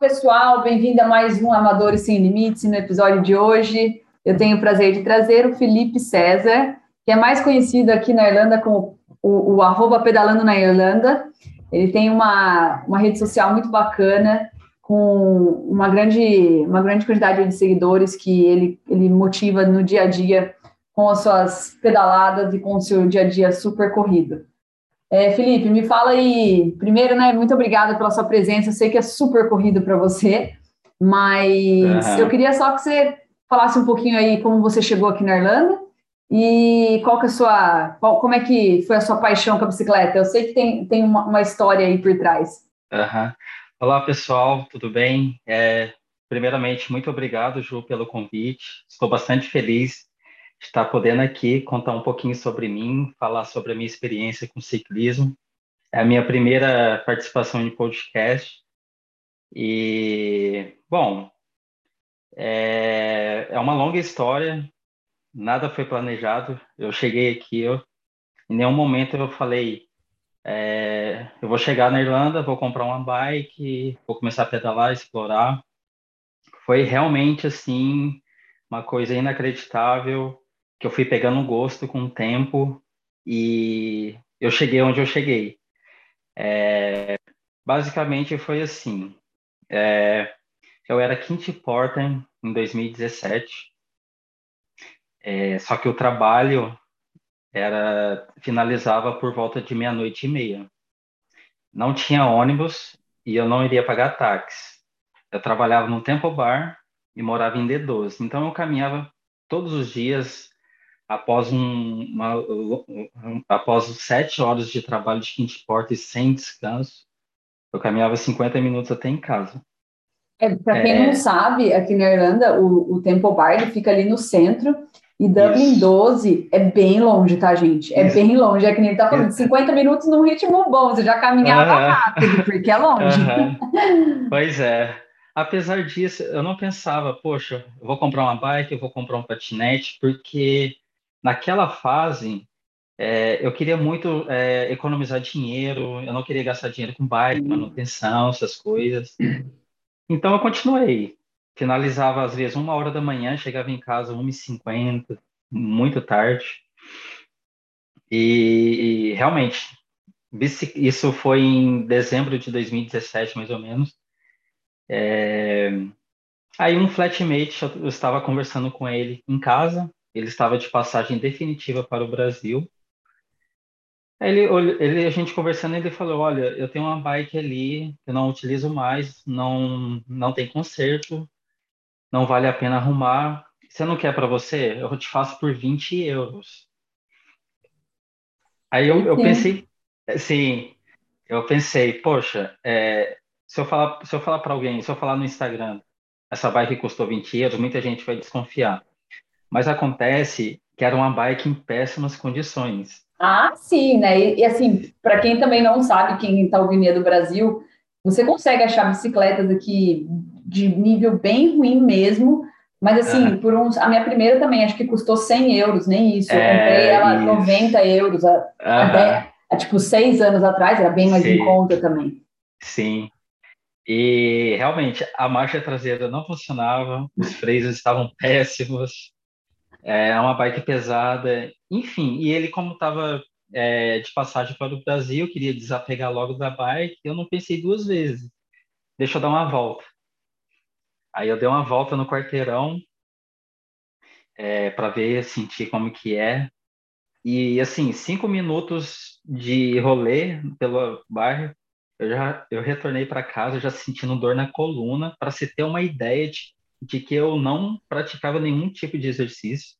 pessoal, bem-vindo a mais um Amadores Sem Limites. No episódio de hoje, eu tenho o prazer de trazer o Felipe César, que é mais conhecido aqui na Irlanda como o, o pedalando na Irlanda. Ele tem uma, uma rede social muito bacana, com uma grande, uma grande quantidade de seguidores que ele, ele motiva no dia a dia com as suas pedaladas e com o seu dia a dia super corrido. É, Felipe, me fala aí, primeiro, né, muito obrigada pela sua presença, eu sei que é super corrido para você, mas uhum. eu queria só que você falasse um pouquinho aí como você chegou aqui na Irlanda e qual que é a sua, qual, como é que foi a sua paixão com a bicicleta? Eu sei que tem, tem uma, uma história aí por trás. Uhum. Olá, pessoal, tudo bem? É, primeiramente, muito obrigado, Ju, pelo convite. Estou bastante feliz estar podendo aqui contar um pouquinho sobre mim, falar sobre a minha experiência com ciclismo. É a minha primeira participação em podcast. E, bom, é, é uma longa história, nada foi planejado. Eu cheguei aqui, eu, em nenhum momento eu falei, é, eu vou chegar na Irlanda, vou comprar uma bike, vou começar a pedalar, explorar. Foi realmente, assim, uma coisa inacreditável que eu fui pegando gosto com o tempo e eu cheguei onde eu cheguei. É, basicamente foi assim. É, eu era Quinty Porter em 2017, é, só que o trabalho era finalizava por volta de meia-noite e meia. Não tinha ônibus e eu não iria pagar táxi. Eu trabalhava no Tempo Bar e morava em D12, então eu caminhava todos os dias após um, uma, após sete horas de trabalho de quinte porta e sem descanso, eu caminhava 50 minutos até em casa. É, para quem é... não sabe, aqui na Irlanda, o, o Temple Bar fica ali no centro e Dublin Isso. 12 é bem longe, tá, gente? É Isso. bem longe. É que nem ele tá falando, 50 minutos num ritmo bom, você já caminhava uh -huh. rápido, porque é longe. Uh -huh. pois é. Apesar disso, eu não pensava, poxa, eu vou comprar uma bike, eu vou comprar um patinete, porque naquela fase, é, eu queria muito é, economizar dinheiro, eu não queria gastar dinheiro com bike, uhum. manutenção, essas coisas. Então eu continuei. Finalizava às vezes uma hora da manhã, chegava em casa 1h50, muito tarde. E, e realmente, isso foi em dezembro de 2017, mais ou menos. É... Aí um flatmate, eu estava conversando com ele em casa, ele estava de passagem definitiva para o Brasil. Ele, ele, a gente conversando, ele falou: Olha, eu tenho uma bike ali, eu não utilizo mais, não, não tem conserto, não vale a pena arrumar. Você não quer para você? Eu te faço por 20 euros. Aí eu, eu pensei, sim, eu pensei, poxa, é, se eu falar, se eu falar para alguém, se eu falar no Instagram, essa bike custou 20 euros, muita gente vai desconfiar. Mas acontece que era uma bike em péssimas condições. Ah, sim, né? E, e assim, para quem também não sabe, quem está ouvindo é do Brasil, você consegue achar bicicletas aqui de nível bem ruim mesmo, mas assim, por uns. A minha primeira também acho que custou 100 euros, nem isso. Eu é, comprei ela isso. 90 euros, uhum. até, tipo, seis anos atrás, era bem mais Sim. em conta também. Sim. E realmente a marcha traseira não funcionava, os freios estavam péssimos, é uma bike pesada, enfim. E ele, como estava é, de passagem para o Brasil, queria desapegar logo da bike, eu não pensei duas vezes. Deixa eu dar uma volta. Aí eu dei uma volta no quarteirão é, para ver, sentir como que é. E assim, cinco minutos de rolê pelo bairro, eu já eu retornei para casa já sentindo dor na coluna, para se ter uma ideia de de que eu não praticava nenhum tipo de exercício,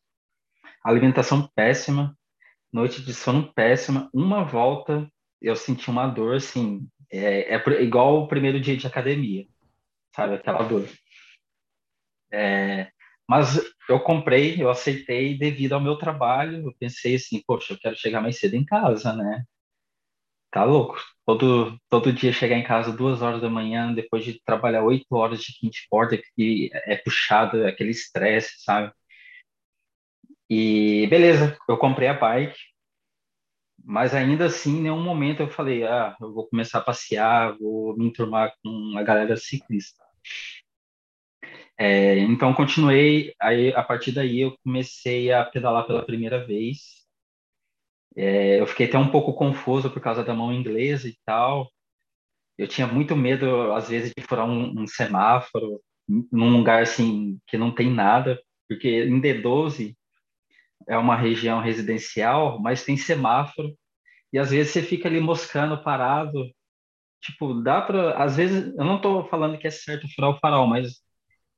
alimentação péssima, noite de sono péssima, uma volta eu senti uma dor assim, é, é igual o primeiro dia de academia, sabe, aquela dor. É, mas eu comprei, eu aceitei devido ao meu trabalho, eu pensei assim, poxa, eu quero chegar mais cedo em casa, né? Tá louco. Todo, todo dia chegar em casa duas horas da manhã, depois de trabalhar oito horas de quinte porta, que é puxado, é aquele estresse, sabe? E beleza, eu comprei a bike, mas ainda assim, em nenhum momento eu falei, ah, eu vou começar a passear, vou me enturmar com a galera ciclista. É, então continuei, aí a partir daí eu comecei a pedalar pela primeira vez. É, eu fiquei até um pouco confuso por causa da mão inglesa e tal. Eu tinha muito medo, às vezes, de furar um, um semáforo num lugar assim que não tem nada, porque em D12 é uma região residencial, mas tem semáforo e às vezes você fica ali moscando parado. Tipo, dá para, às vezes, eu não estou falando que é certo furar o farol, mas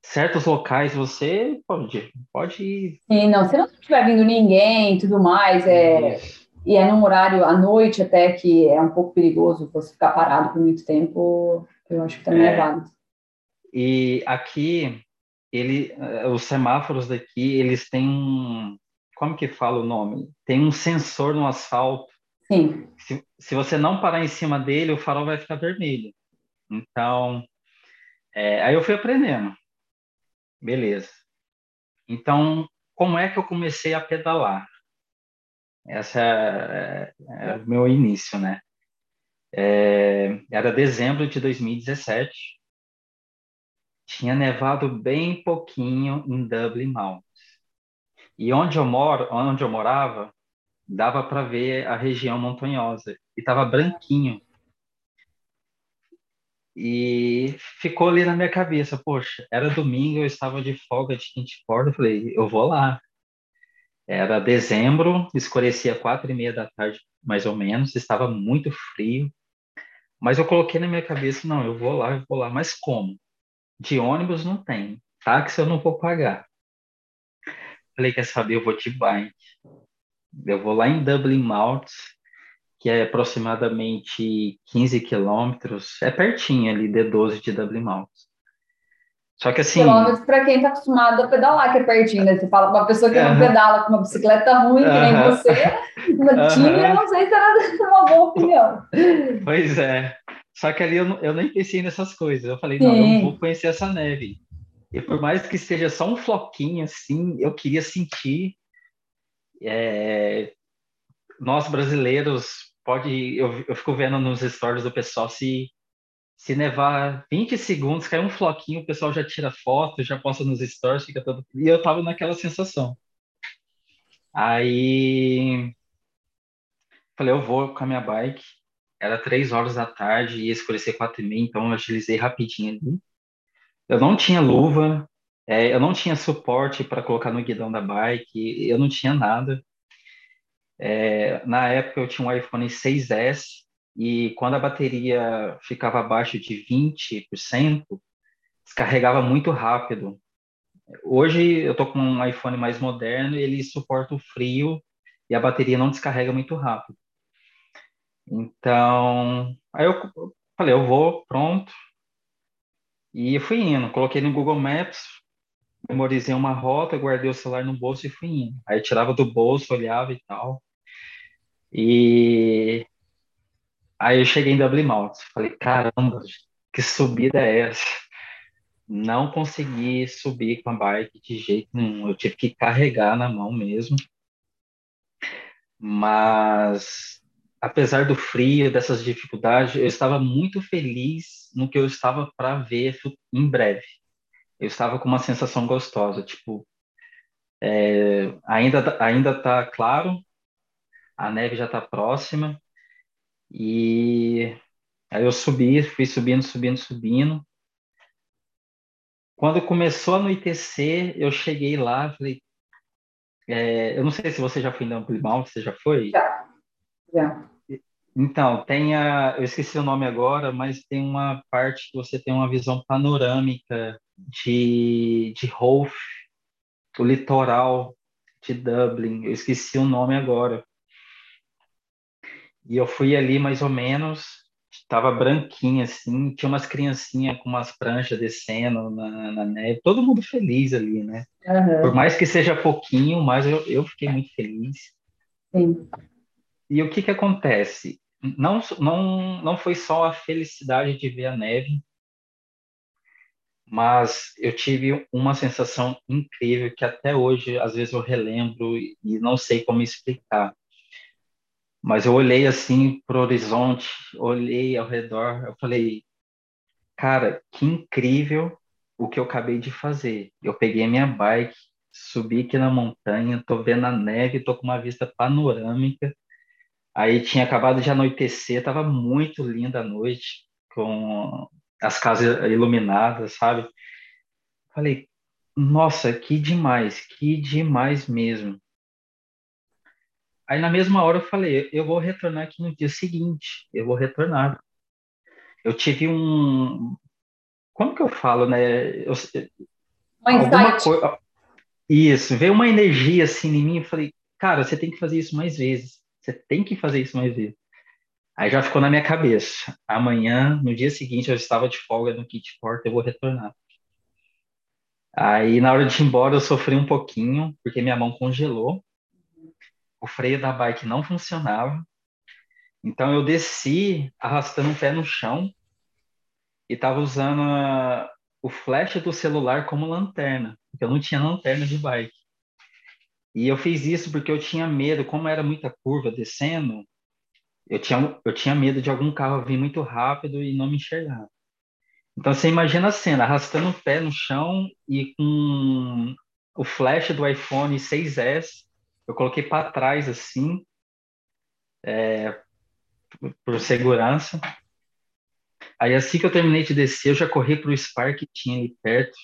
certos locais você pode, pode ir. Sim, não, se não estiver vindo ninguém e tudo mais, é, e é num horário à noite até que é um pouco perigoso você ficar parado por muito tempo, eu acho que também é, é válido. E aqui, ele, eh, os semáforos daqui, eles têm um, como que fala o nome? Tem um sensor no asfalto. Sim. Se, se você não parar em cima dele, o farol vai ficar vermelho. Então, é, aí eu fui aprendendo. Beleza. Então, como é que eu comecei a pedalar? Essa é, é, o meu início, né? É, era dezembro de 2017. Tinha nevado bem pouquinho em Dublin Mountains. E onde eu moro, onde eu morava, dava para ver a região montanhosa e estava branquinho. E ficou ali na minha cabeça, poxa, era domingo, eu estava de folga de quinta corda, falei, eu vou lá. Era dezembro, escurecia quatro e meia da tarde, mais ou menos, estava muito frio, mas eu coloquei na minha cabeça, não, eu vou lá, eu vou lá, mas como? De ônibus não tem, táxi eu não vou pagar. Falei, quer saber, eu vou de bike. Eu vou lá em Dublin Mountains, que é aproximadamente 15 quilômetros, é pertinho ali, D12 de Dublin Mountains. Só que assim. Quilômetros para quem está acostumado a pedalar, que é pertinho, né? Você fala uma pessoa que uh -huh. não pedala com uma bicicleta ruim, que nem uh -huh. você, uma uh -huh. eu não sei se era uma boa opinião. Pois é. Só que ali eu, eu nem pensei nessas coisas. Eu falei, Sim. não, eu vou conhecer essa neve. E por mais que seja só um floquinho assim, eu queria sentir. É, nós brasileiros pode, eu, eu fico vendo nos stories do pessoal se se nevar 20 segundos, cai um floquinho, o pessoal já tira foto, já posta nos stories, fica todo. E eu tava naquela sensação. Aí falei, eu vou com a minha bike. Era três horas da tarde, ia escurecer quatro e meia, então eu agilizei rapidinho ali. Eu não tinha luva, é, eu não tinha suporte para colocar no guidão da bike, eu não tinha nada. É, na época eu tinha um iPhone 6S e quando a bateria ficava abaixo de 20%, descarregava muito rápido. Hoje eu tô com um iPhone mais moderno e ele suporta o frio e a bateria não descarrega muito rápido. Então, aí eu falei, eu vou, pronto. E fui indo, coloquei no Google Maps, memorizei uma rota, guardei o celular no bolso e fui indo. Aí tirava do bolso, olhava e tal. E aí eu cheguei em Dublin Mountains. Falei, caramba, que subida é essa? Não consegui subir com a bike de jeito nenhum. Eu tive que carregar na mão mesmo. Mas apesar do frio, dessas dificuldades, eu estava muito feliz no que eu estava para ver em breve. Eu estava com uma sensação gostosa, tipo, é, ainda ainda está claro, a neve já está próxima e aí eu subi, fui subindo, subindo, subindo. Quando começou a anoitecer, eu cheguei lá, falei, é, eu não sei se você já foi em Ampli Mount, você já foi? Já, já. Então, tem a, eu esqueci o nome agora, mas tem uma parte que você tem uma visão panorâmica de, de Hove, o litoral de Dublin. Eu esqueci o nome agora. E eu fui ali mais ou menos, estava branquinha assim, tinha umas criancinhas com umas pranchas descendo na, na neve, todo mundo feliz ali, né? Uhum. Por mais que seja pouquinho, mas eu, eu fiquei muito feliz. Sim. E o que que acontece? Não, não, não foi só a felicidade de ver a neve, mas eu tive uma sensação incrível que até hoje, às vezes, eu relembro e não sei como explicar. Mas eu olhei assim para o horizonte, olhei ao redor, eu falei, cara, que incrível o que eu acabei de fazer. Eu peguei a minha bike, subi aqui na montanha, tô vendo a neve, tô com uma vista panorâmica. Aí tinha acabado de anoitecer, tava muito linda a noite, com as casas iluminadas, sabe? Falei, nossa, que demais, que demais mesmo. Aí na mesma hora eu falei, eu vou retornar aqui no dia seguinte, eu vou retornar. Eu tive um, como que eu falo, né? Eu, alguma coisa. Isso, veio uma energia assim em mim, eu falei, cara, você tem que fazer isso mais vezes. Você tem que fazer isso mais vezes. Aí já ficou na minha cabeça. Amanhã, no dia seguinte, eu estava de folga no kit porta, eu vou retornar. Aí na hora de ir embora eu sofri um pouquinho, porque minha mão congelou. O freio da bike não funcionava. Então eu desci arrastando o pé no chão e estava usando a, o flash do celular como lanterna, porque eu não tinha lanterna de bike. E eu fiz isso porque eu tinha medo, como era muita curva descendo, eu tinha, eu tinha medo de algum carro vir muito rápido e não me enxergar. Então você imagina a cena, arrastando o pé no chão e com o flash do iPhone 6S, eu coloquei para trás assim, é, por segurança. Aí assim que eu terminei de descer, eu já corri para o Spark que tinha ali perto.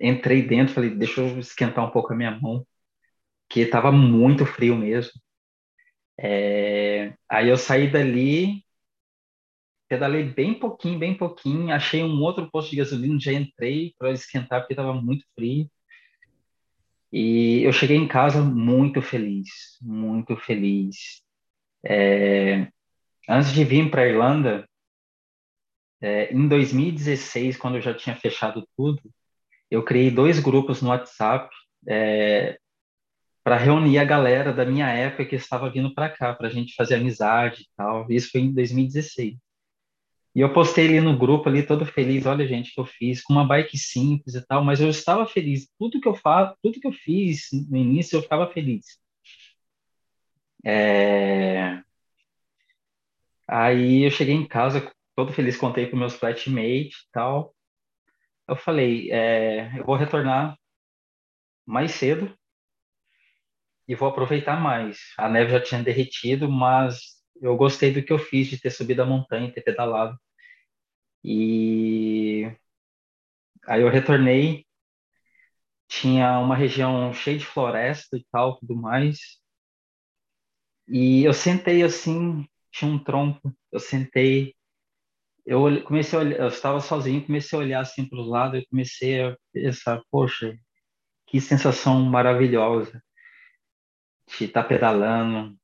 Entrei dentro, falei, deixa eu esquentar um pouco a minha mão, que estava muito frio mesmo. É... Aí eu saí dali, pedalei bem pouquinho, bem pouquinho, achei um outro posto de gasolina, já entrei para esquentar porque estava muito frio. E eu cheguei em casa muito feliz, muito feliz. É... Antes de vir para a Irlanda, é, em 2016, quando eu já tinha fechado tudo, eu criei dois grupos no WhatsApp é, para reunir a galera da minha época que estava vindo para cá, para a gente fazer amizade e tal. Isso foi em 2016. E eu postei ali no grupo ali todo feliz, olha gente que eu fiz com uma bike simples e tal, mas eu estava feliz. Tudo que eu faço, tudo que eu fiz no início eu ficava feliz. É... Aí eu cheguei em casa todo feliz, contei para meus flatmates e tal. Eu falei, é, eu vou retornar mais cedo e vou aproveitar mais. A neve já tinha derretido, mas eu gostei do que eu fiz de ter subido a montanha, ter pedalado. E aí eu retornei, tinha uma região cheia de floresta e tal, tudo mais. E eu sentei assim, tinha um tronco, eu sentei, eu comecei a olhar, eu estava sozinho, comecei a olhar assim para os lados e comecei a pensar, poxa, que sensação maravilhosa de estar tá pedalando,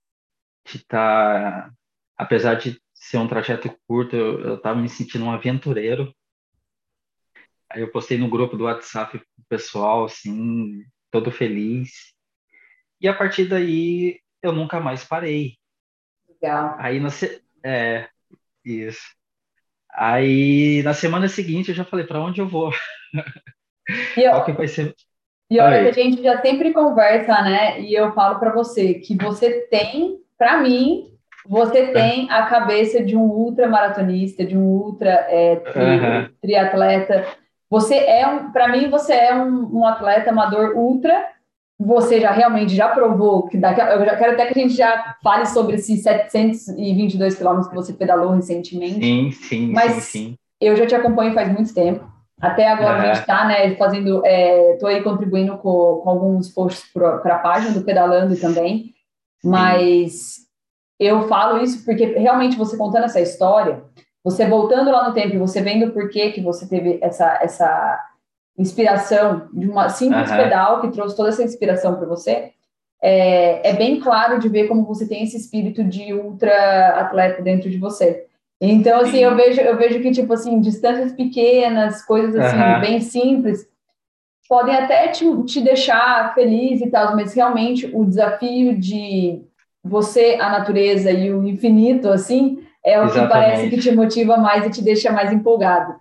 de estar, tá, apesar de ser um trajeto curto, eu estava me sentindo um aventureiro. Aí eu postei no grupo do WhatsApp pro pessoal, assim, todo feliz. E a partir daí eu nunca mais parei. Legal. Aí na é isso. Aí na semana seguinte eu já falei para onde eu vou. E Qual que vai ser? E olha que a gente já sempre conversa, né? E eu falo para você que você tem, para mim, você é. tem a cabeça de um ultramaratonista, de um ultra é, tri, uhum. triatleta. Você é um, para mim, você é um, um atleta amador ultra você já realmente já provou que daqui, eu já quero até que a gente já fale sobre esses 722 quilômetros que você pedalou recentemente. Sim, sim, mas sim, sim. eu já te acompanho faz muito tempo. Até agora uhum. a gente está, né, fazendo, estou é, aí contribuindo com, com alguns posts para a página do Pedalando também, mas. Eu falo isso porque realmente você contando essa história, você voltando lá no tempo, você vendo por que que você teve essa, essa inspiração de uma simples uhum. pedal que trouxe toda essa inspiração para você, é, é, bem claro de ver como você tem esse espírito de ultra atleta dentro de você. Então, assim, eu vejo, eu vejo que, tipo assim, distâncias pequenas, coisas assim, uhum. bem simples, podem até te, te deixar feliz e tal, mas realmente o desafio de você, a natureza e o infinito, assim, é o Exatamente. que parece que te motiva mais e te deixa mais empolgado.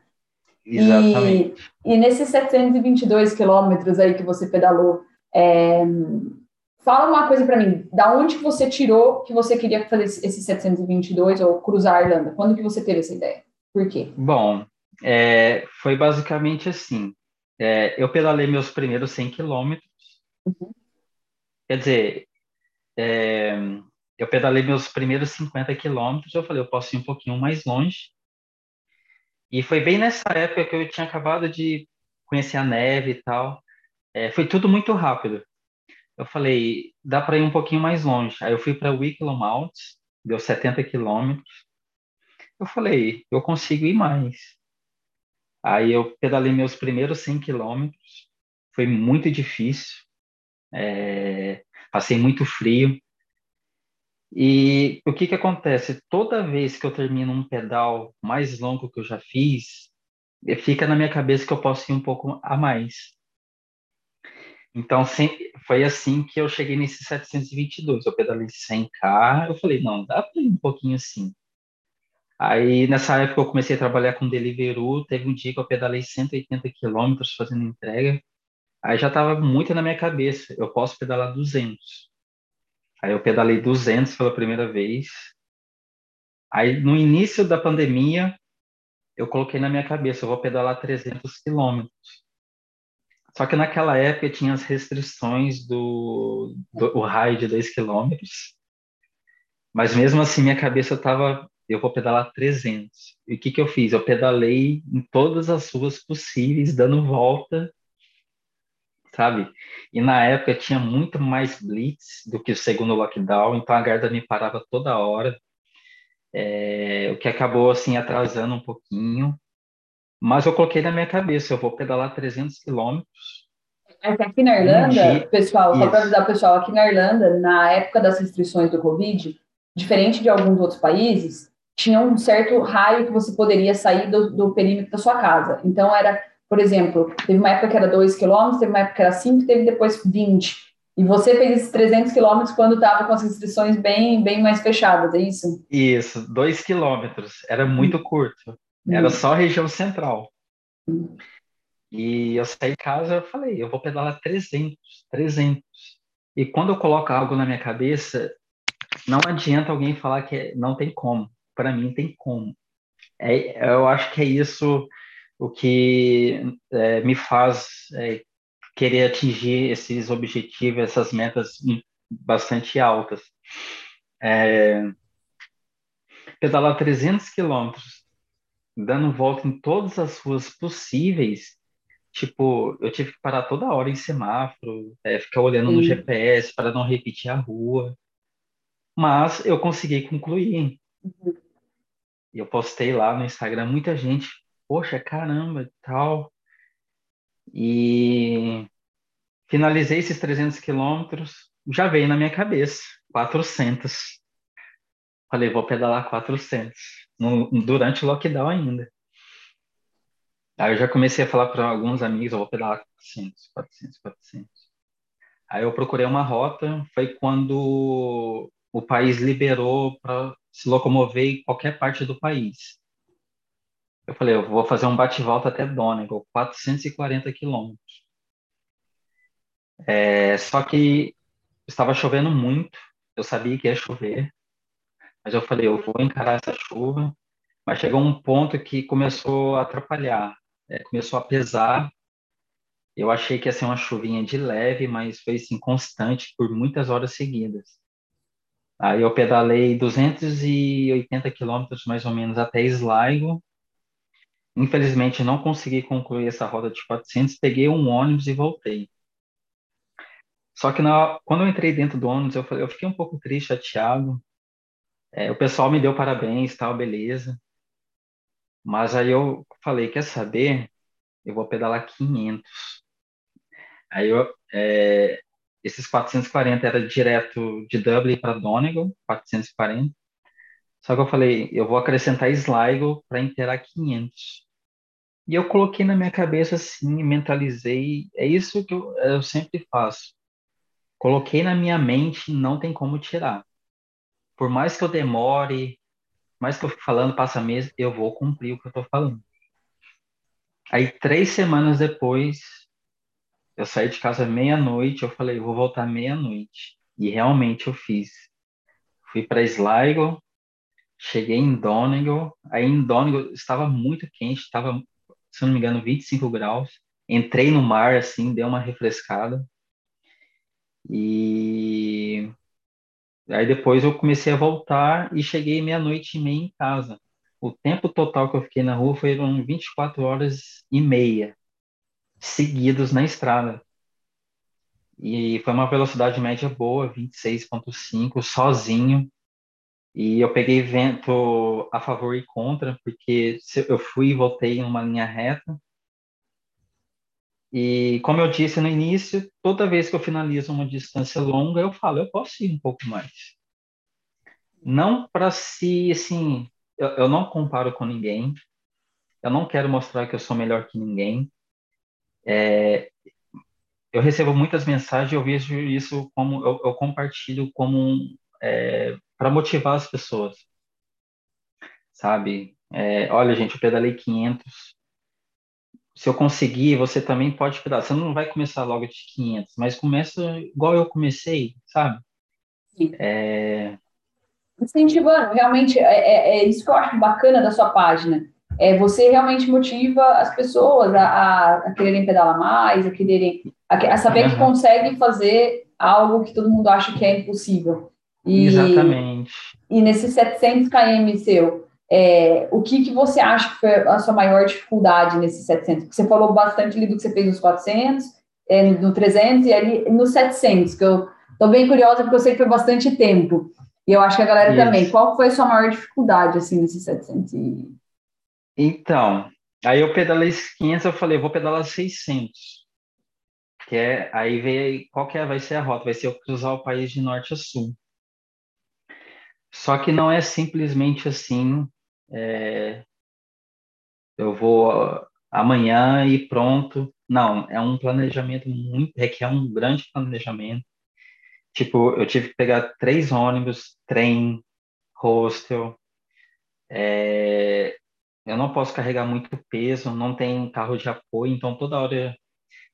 Exatamente. E, e nesses 722 quilômetros aí que você pedalou, é, fala uma coisa para mim, da onde que você tirou que você queria fazer esses 722 ou cruzar a Irlanda? Quando que você teve essa ideia? Por quê? Bom, é, foi basicamente assim. é, eu pedalei meus primeiros 100 quilômetros. Uhum. Quer dizer, é, eu pedalei meus primeiros 50 quilômetros. Eu falei, eu posso ir um pouquinho mais longe. E foi bem nessa época que eu tinha acabado de conhecer a neve e tal. É, foi tudo muito rápido. Eu falei, dá para ir um pouquinho mais longe. Aí eu fui para Wicklow Mount, deu 70 quilômetros. Eu falei, eu consigo ir mais. Aí eu pedalei meus primeiros 100 quilômetros. Foi muito difícil. É, passei muito frio. E o que que acontece? Toda vez que eu termino um pedal mais longo que eu já fiz, fica na minha cabeça que eu posso ir um pouco a mais. Então, foi assim que eu cheguei nesse 722. Eu pedalei 100k, eu falei, não, dá para ir um pouquinho assim. Aí, nessa época, eu comecei a trabalhar com Deliveroo. Teve um dia que eu pedalei 180 quilômetros fazendo entrega. Aí já estava muito na minha cabeça, eu posso pedalar 200. Aí eu pedalei 200 pela primeira vez. Aí, no início da pandemia, eu coloquei na minha cabeça, eu vou pedalar 300 quilômetros. Só que naquela época tinha as restrições do, do raio de 2 quilômetros. Mas mesmo assim, minha cabeça estava, eu vou pedalar 300. E o que, que eu fiz? Eu pedalei em todas as ruas possíveis, dando volta, sabe? E na época tinha muito mais blitz do que o segundo lockdown, então a guarda me parava toda hora. É, o que acabou assim atrasando um pouquinho. Mas eu coloquei na minha cabeça, eu vou pedalar 300 quilômetros. Aqui na Irlanda, pessoal, só para avisar o pessoal, aqui na Irlanda, na época das restrições do Covid, diferente de alguns outros países, tinha um certo raio que você poderia sair do, do perímetro da sua casa. Então, era, por exemplo, teve uma época que era 2 quilômetros, teve uma época que era 5, teve depois 20. E você fez esses 300 quilômetros quando estava com as restrições bem, bem mais fechadas, é isso? Isso, 2 quilômetros. Era muito hum. curto. Era hum. só a região central. Hum. E eu saí de casa, eu falei, eu vou pedalar 300, 300. E quando eu coloco algo na minha cabeça, não adianta alguém falar que não tem como. Para mim, tem como. É, eu acho que é isso o que é, me faz é, querer atingir esses objetivos, essas metas bastante altas. É, pedalar 300 quilômetros dando volta em todas as ruas possíveis. Tipo, eu tive que parar toda hora em semáforo, é, ficar olhando Sim. no GPS para não repetir a rua. Mas eu consegui concluir. Uhum. Eu postei lá no Instagram, muita gente, poxa, caramba, tal. E finalizei esses 300 quilômetros, já veio na minha cabeça, 400. Falei, vou pedalar 400 no, durante o lockdown ainda. Aí eu já comecei a falar para alguns amigos, eu vou pedalar 400, 400, 400. Aí eu procurei uma rota, foi quando o país liberou para se locomover em qualquer parte do país. Eu falei, eu vou fazer um bate-volta até Donegal, 440 quilômetros. É, só que estava chovendo muito, eu sabia que ia chover, mas eu falei, eu vou encarar essa chuva. Mas chegou um ponto que começou a atrapalhar, é, começou a pesar. Eu achei que ia ser uma chuvinha de leve, mas foi assim, constante por muitas horas seguidas. Aí eu pedalei 280 quilômetros mais ou menos até Sligo. Infelizmente não consegui concluir essa roda de 400, peguei um ônibus e voltei. Só que na, quando eu entrei dentro do ônibus, eu, eu fiquei um pouco triste, chateado, é, o pessoal me deu parabéns, tal, beleza. Mas aí eu falei, quer saber? Eu vou pedalar 500. Aí eu, é, esses 440 era direto de Dublin para Donegal, 440. Só que eu falei, eu vou acrescentar Sligo para inteirar 500. E eu coloquei na minha cabeça assim, mentalizei, é isso que eu, eu sempre faço. Coloquei na minha mente, não tem como tirar por mais que eu demore, mais que eu fique falando, passa mês, eu vou cumprir o que eu estou falando. Aí, três semanas depois, eu saí de casa meia-noite, eu falei, eu vou voltar meia-noite. E realmente eu fiz. Fui para Sligo, cheguei em Donegal, aí em Donegal estava muito quente, estava, se não me engano, 25 graus. entrei no mar, assim, deu uma refrescada. E aí depois eu comecei a voltar e cheguei meia-noite e meia em casa. O tempo total que eu fiquei na rua foram 24 horas e meia seguidos na estrada. E foi uma velocidade média boa, 26.5, sozinho. E eu peguei vento a favor e contra, porque eu fui e voltei em uma linha reta. E como eu disse no início, toda vez que eu finalizo uma distância longa, eu falo, eu posso ir um pouco mais. Não para si, assim, eu, eu não comparo com ninguém. Eu não quero mostrar que eu sou melhor que ninguem. É, eu recebo muitas mensagens, eu vejo isso como eu, eu compartilho como é, para motivar as pessoas, sabe? É, olha, gente, eu pedalei 500. Se eu conseguir, você também pode pedalar. Você não vai começar logo de 500, mas começa igual eu comecei, sabe? Sim. É... Incentivando, realmente, é, é, é isso que eu acho bacana da sua página é, você realmente motiva as pessoas a, a, a quererem pedalar mais, a quererem a, a saber uhum. que consegue fazer algo que todo mundo acha que é impossível. E, Exatamente. E nesses 700 km seu, é, o que, que você acha que foi a sua maior dificuldade nesses 700? Porque você falou bastante ali do que você fez nos 400, é, no 300 e ali no 700, que eu estou bem curiosa porque eu sei que foi bastante tempo. E eu acho que a galera Isso. também. Qual foi a sua maior dificuldade, assim, nesses 700? E... Então, aí eu pedalei 500, eu falei, vou pedalar 600. Que é, aí veio, qual que é, vai ser a rota? Vai ser eu cruzar o país de norte a sul. Só que não é simplesmente assim, é, eu vou amanhã e pronto. Não, é um planejamento muito, requer um grande planejamento. Tipo, eu tive que pegar três ônibus, trem, hostel, é, eu não posso carregar muito peso, não tem carro de apoio, então toda hora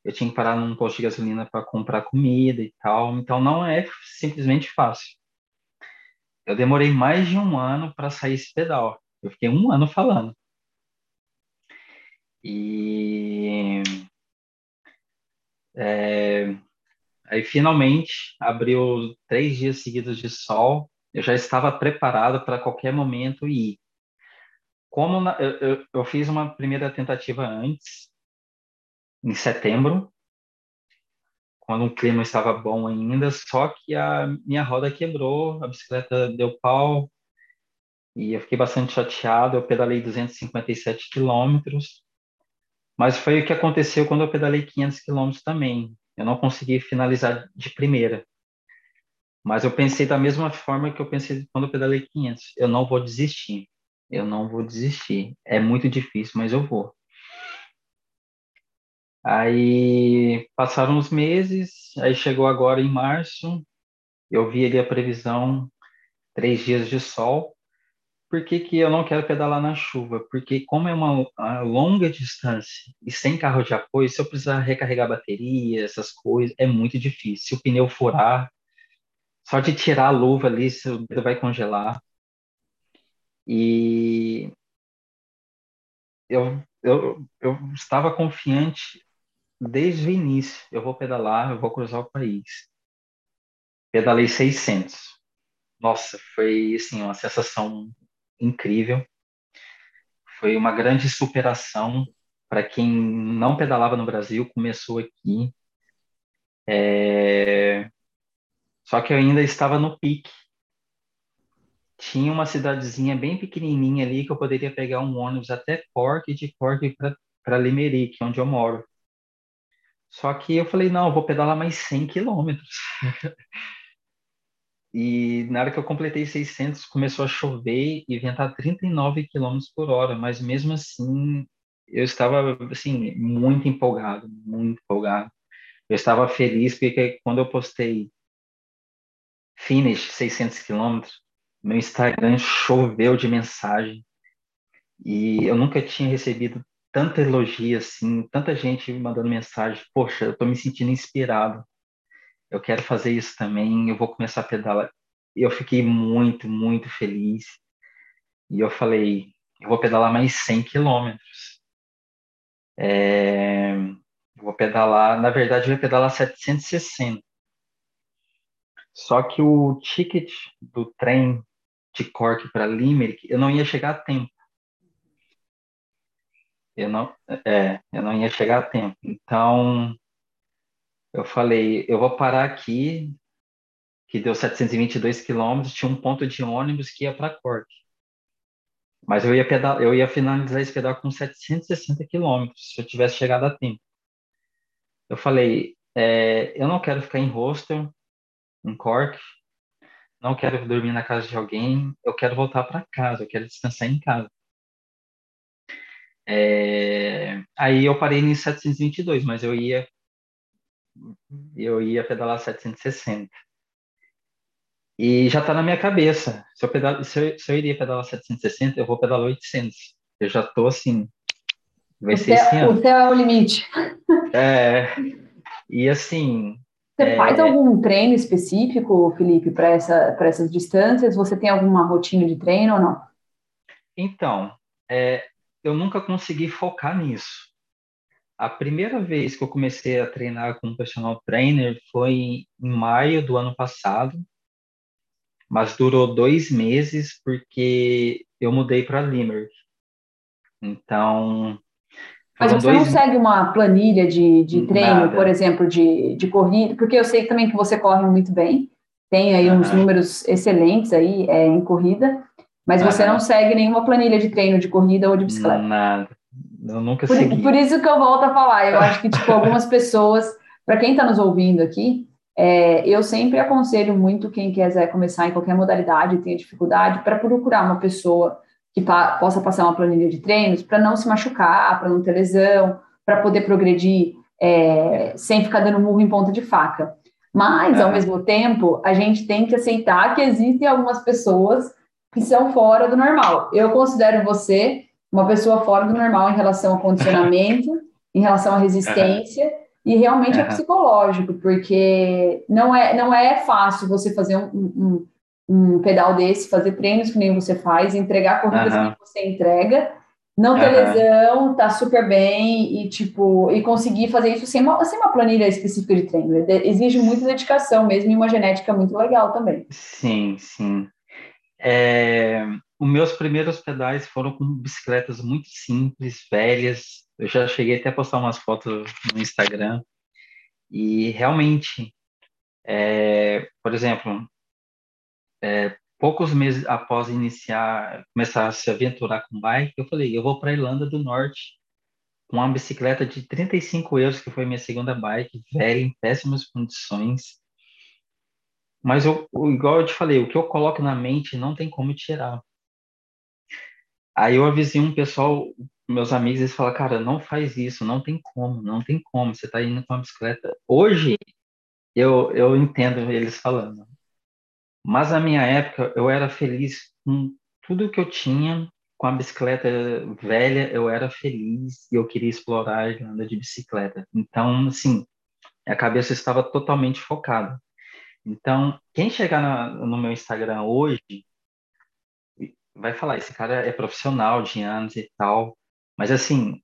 eu tinha que parar num posto de gasolina para comprar comida e tal. Então não é simplesmente fácil. Eu demorei mais de um ano para sair esse pedal. Eu fiquei um ano falando. E é, aí finalmente abriu três dias seguidos de sol. Eu já estava preparado para qualquer momento ir como na, eu, eu, eu fiz uma primeira tentativa antes, em setembro, quando o clima estava bom ainda, só que a minha roda quebrou, a bicicleta deu pau, e eu fiquei bastante chateado. Eu pedalei 257 quilômetros, mas foi o que aconteceu quando eu pedalei 500 quilômetros também. Eu não consegui finalizar de primeira. Mas eu pensei da mesma forma que eu pensei quando eu pedalei 500. Eu não vou desistir. Eu não vou desistir. É muito difícil, mas eu vou. Aí passaram os meses, aí chegou agora em março, eu vi ali a previsão, três dias de sol. Por que, que eu não quero pedalar na chuva? Porque como é uma, uma longa distância e sem carro de apoio, se eu precisar recarregar bateria, essas coisas, é muito difícil. Se o pneu furar, só de tirar a luva ali, seu dedo vai congelar. E eu, eu, eu estava confiante desde o início. Eu vou pedalar, eu vou cruzar o país. Pedalei 600. Nossa, foi assim uma sensação incrível. Foi uma grande superação para quem não pedalava no Brasil, começou aqui. É... Só que eu ainda estava no pique tinha uma cidadezinha bem pequenininha ali que eu poderia pegar um ônibus até Cork e de Cork para Limerick, onde eu moro. Só que eu falei, não, eu vou pedalar mais 100 quilômetros. e na hora que eu completei 600, começou a chover e ventar 39 quilômetros por hora, mas mesmo assim, eu estava, assim, muito empolgado, muito empolgado. Eu estava feliz porque quando eu postei finish 600 quilômetros, meu Instagram choveu de mensagem e eu nunca tinha recebido tanta elogio assim, tanta gente me mandando mensagem. Poxa, eu tô me sentindo inspirado. Eu quero fazer isso também. Eu vou começar a pedalar. Eu fiquei muito, muito feliz. E eu falei, eu vou pedalar mais 100 quilômetros. É... Vou pedalar, na verdade, eu ia pedalar 760. Só que o ticket do trem de Cork para Limerick, eu não ia chegar a tempo. Eu não, é, eu não ia chegar a tempo. Então, eu falei, eu vou parar aqui, que deu 722 quilômetros, tinha um ponto de ônibus que ia para Cork. Mas eu ia pedal, eu ia finalizar esse pedal com 760 quilômetros, se eu tivesse chegado a tempo. Eu falei, é, eu não quero ficar em hostel, em Cork, não quero dormir na casa de alguém, eu quero voltar para casa, eu quero descansar em casa. É, aí eu parei em 722, mas eu ia eu ia pedalar 760. E já está na minha cabeça. Se eu, pedal, se, eu, se eu iria pedalar 760, eu vou pedalar 800. Eu já estou assim. Vai o ser céu, esse ano. O céu é o limite. É. E assim. Você é, faz algum treino específico, Felipe, para essa, essas distâncias? Você tem alguma rotina de treino ou não? Então, é, eu nunca consegui focar nisso. A primeira vez que eu comecei a treinar com um personal trainer foi em maio do ano passado, mas durou dois meses porque eu mudei para Limerick. Então. Mas você dois... não segue uma planilha de, de treino, Nada. por exemplo, de, de corrida? Porque eu sei também que você corre muito bem, tem aí uns números excelentes aí é, em corrida. Mas você não segue nenhuma planilha de treino de corrida ou de bicicleta? Nada. Eu nunca por, segui. Por isso que eu volto a falar. Eu acho que, tipo, algumas pessoas, para quem está nos ouvindo aqui, é, eu sempre aconselho muito quem quiser começar em qualquer modalidade e tenha dificuldade, para procurar uma pessoa que pa possa passar uma planilha de treinos para não se machucar, para não ter lesão, para poder progredir é, sem ficar dando murro em ponta de faca. Mas, ao mesmo tempo, a gente tem que aceitar que existem algumas pessoas que são fora do normal. Eu considero você uma pessoa fora do normal em relação ao condicionamento, em relação à resistência, uhum. e realmente uhum. é psicológico, porque não é, não é fácil você fazer um, um, um, pedal desse, fazer treinos que nem você faz, entregar corridas uhum. que você entrega, não ter lesão, tá super bem e tipo e conseguir fazer isso sem uma, sem uma planilha específica de treino. Exige muita dedicação mesmo e uma genética muito legal também. Sim, sim. É, os meus primeiros pedais foram com bicicletas muito simples, velhas. Eu já cheguei até a postar umas fotos no Instagram. E realmente, é, por exemplo, é, poucos meses após iniciar, começar a se aventurar com bike, eu falei, eu vou para a Irlanda do Norte com uma bicicleta de 35 euros, que foi minha segunda bike, velha, em péssimas condições. Mas eu, igual eu te falei, o que eu coloco na mente não tem como tirar. Aí eu avisei um pessoal, meus amigos, eles falaram, cara, não faz isso, não tem como, não tem como, você tá indo com uma bicicleta. Hoje, eu, eu entendo eles falando. Mas na minha época, eu era feliz com tudo que eu tinha, com a bicicleta velha, eu era feliz e eu queria explorar a Irlanda de bicicleta. Então, assim, a cabeça estava totalmente focada. Então, quem chegar na, no meu Instagram hoje vai falar, esse cara é profissional de anos e tal, mas assim,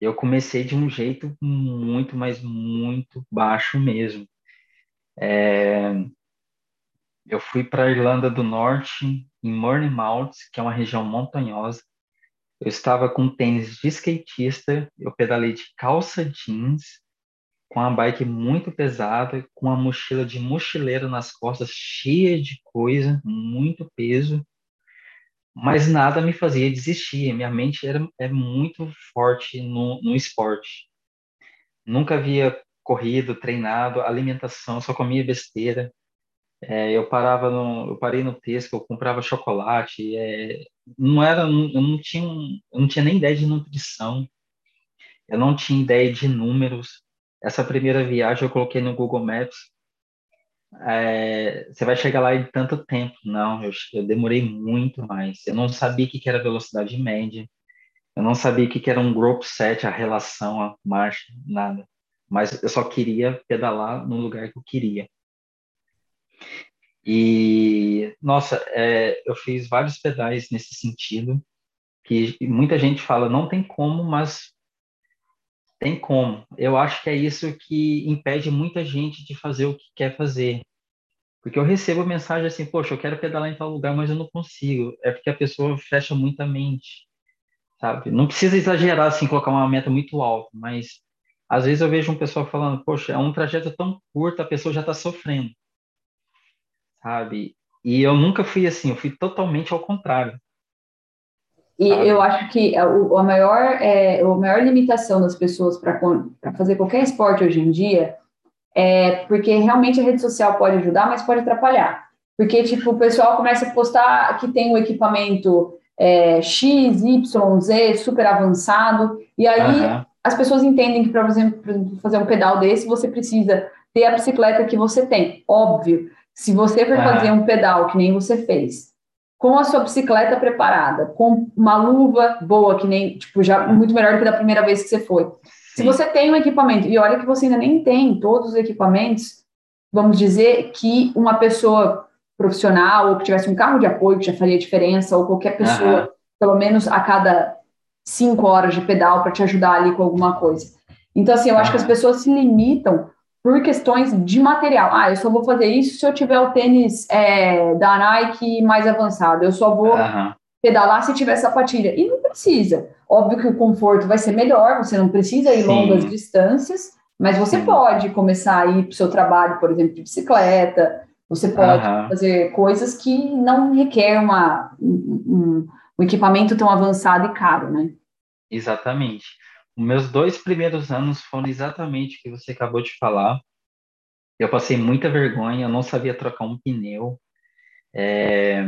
eu comecei de um jeito muito, mas muito baixo mesmo. É, eu fui para a Irlanda do Norte, em Mornemount, que é uma região montanhosa. Eu estava com tênis de skatista, eu pedalei de calça jeans, com a bike muito pesada, com a mochila de mochileiro nas costas, cheia de coisa, muito peso, mas nada me fazia desistir. Minha mente era é muito forte no, no esporte. Nunca havia corrido, treinado, alimentação, só comia besteira. É, eu parava no, eu parei no Tesco, eu comprava chocolate. É, não era, eu não tinha, eu não tinha nem ideia de nutrição. Eu não tinha ideia de números essa primeira viagem eu coloquei no Google Maps. É, você vai chegar lá em tanto tempo. Não, eu, eu demorei muito mais. Eu não sabia o que, era velocidade média. Eu não sabia o que, que era um group set, a relação, a marcha, nada. Mas eu só queria pedalar no lugar que eu queria. E, nossa, é, eu fiz vários pedais nesse sentido, que muita gente fala, não tem como, mas tem como. Eu acho que é isso que impede muita gente de fazer o que quer fazer. Porque eu recebo mensagem assim, poxa, eu quero pedalar em tal lugar, mas eu não consigo. É porque a pessoa fecha muito a mente, sabe? Não precisa exagerar, assim, colocar uma meta muito alta, mas às vezes eu vejo um pessoal falando, poxa, é um trajeto tão curto, a pessoa já está sofrendo, sabe? E eu nunca fui assim, eu fui totalmente ao contrário. E sabe? eu acho que a, a, maior, é, a maior limitação das pessoas para fazer qualquer esporte hoje em dia é porque realmente a rede social pode ajudar, mas pode atrapalhar. Porque, tipo, o pessoal começa a postar que tem um equipamento é, X, Y, Z, super avançado, e aí uhum. as pessoas entendem que, por exemplo, fazer um pedal desse, você precisa ter a bicicleta que você tem. Óbvio, se você for uhum. fazer um pedal que nem você fez, com a sua bicicleta preparada, com uma luva boa, que nem, tipo, já muito melhor do que da primeira vez que você foi, se você tem um equipamento, e olha que você ainda nem tem todos os equipamentos, vamos dizer que uma pessoa profissional, ou que tivesse um carro de apoio que já faria diferença, ou qualquer pessoa, uhum. pelo menos a cada cinco horas de pedal para te ajudar ali com alguma coisa. Então, assim, eu acho que as pessoas se limitam por questões de material. Ah, eu só vou fazer isso se eu tiver o tênis é, da Nike mais avançado. Eu só vou uhum. pedalar se tiver sapatilha. E não precisa. Óbvio que o conforto vai ser melhor, você não precisa ir Sim. longas distâncias, mas você Sim. pode começar a ir para o seu trabalho, por exemplo, de bicicleta, você pode uhum. fazer coisas que não requer uma, um, um, equipamento tão avançado e caro, né? Exatamente. Meus dois primeiros anos foram exatamente o que você acabou de falar. Eu passei muita vergonha, eu não sabia trocar um pneu. É...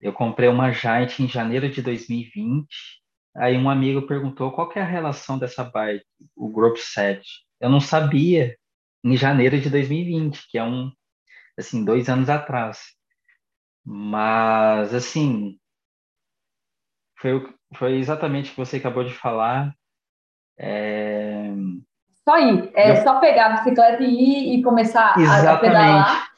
Eu comprei uma Giant em janeiro de 2020 Aí um amigo perguntou qual é a relação dessa bike, o Group 7. Eu não sabia em janeiro de 2020, que é um, assim, dois anos atrás. Mas, assim, foi, foi exatamente o que você acabou de falar. É... Só ir, é eu... só pegar a bicicleta e ir e começar exatamente. a pedalar.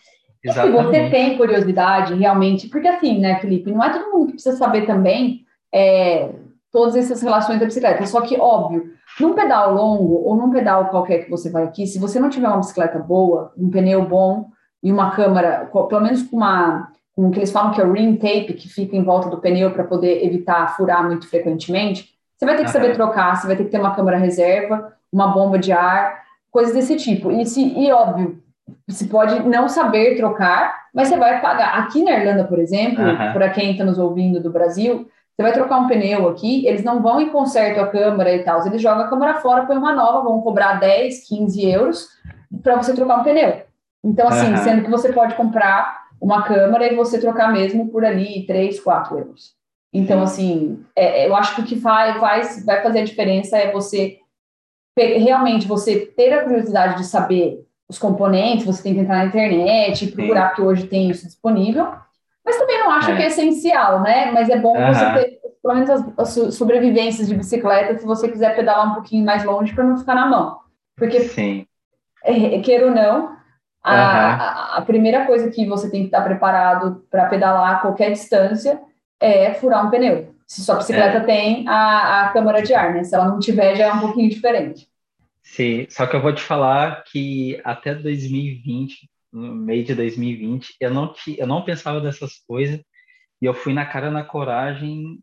E se você tem curiosidade, realmente, porque assim, né, Felipe, não é todo mundo que precisa saber também é, todas essas relações da bicicleta. Só que, óbvio, num pedal longo ou num pedal qualquer que você vai aqui, se você não tiver uma bicicleta boa, um pneu bom e uma câmera, pelo menos com uma com o que eles falam que é o ring tape, que fica em volta do pneu para poder evitar furar muito frequentemente, você vai ter que saber trocar, você vai ter que ter uma câmera reserva, uma bomba de ar, coisas desse tipo. E, se, e óbvio, você pode não saber trocar, mas você vai pagar. Aqui na Irlanda, por exemplo, uhum. para quem está nos ouvindo do Brasil, você vai trocar um pneu aqui, eles não vão em conserto a câmara e tal, eles jogam a câmara fora, põem uma nova, vão cobrar 10, 15 euros para você trocar um pneu. Então, assim, uhum. sendo que você pode comprar uma câmara e você trocar mesmo por ali 3, 4 euros. Então, assim, é, eu acho que o que vai, vai, vai fazer a diferença é você realmente você ter a curiosidade de saber os componentes, você tem que entrar na internet e procurar, Sim. que hoje tem isso disponível, mas também não acho é. que é essencial, né? Mas é bom uhum. você ter, pelo menos, as, as, sobrevivências de bicicleta se você quiser pedalar um pouquinho mais longe para não ficar na mão. Porque, Sim. É, queira ou não, a, uhum. a, a, primeira coisa que você tem que estar preparado para pedalar a qualquer distância é furar um pneu. Se sua bicicleta é. tem a, a câmara de ar, né? Se ela não tiver, já é um pouquinho diferente. Sim, só que eu vou te falar que até 2020 no meio de 2020, eu não, eu não pensava dessas coisas, e eu fui na cara, na coragem,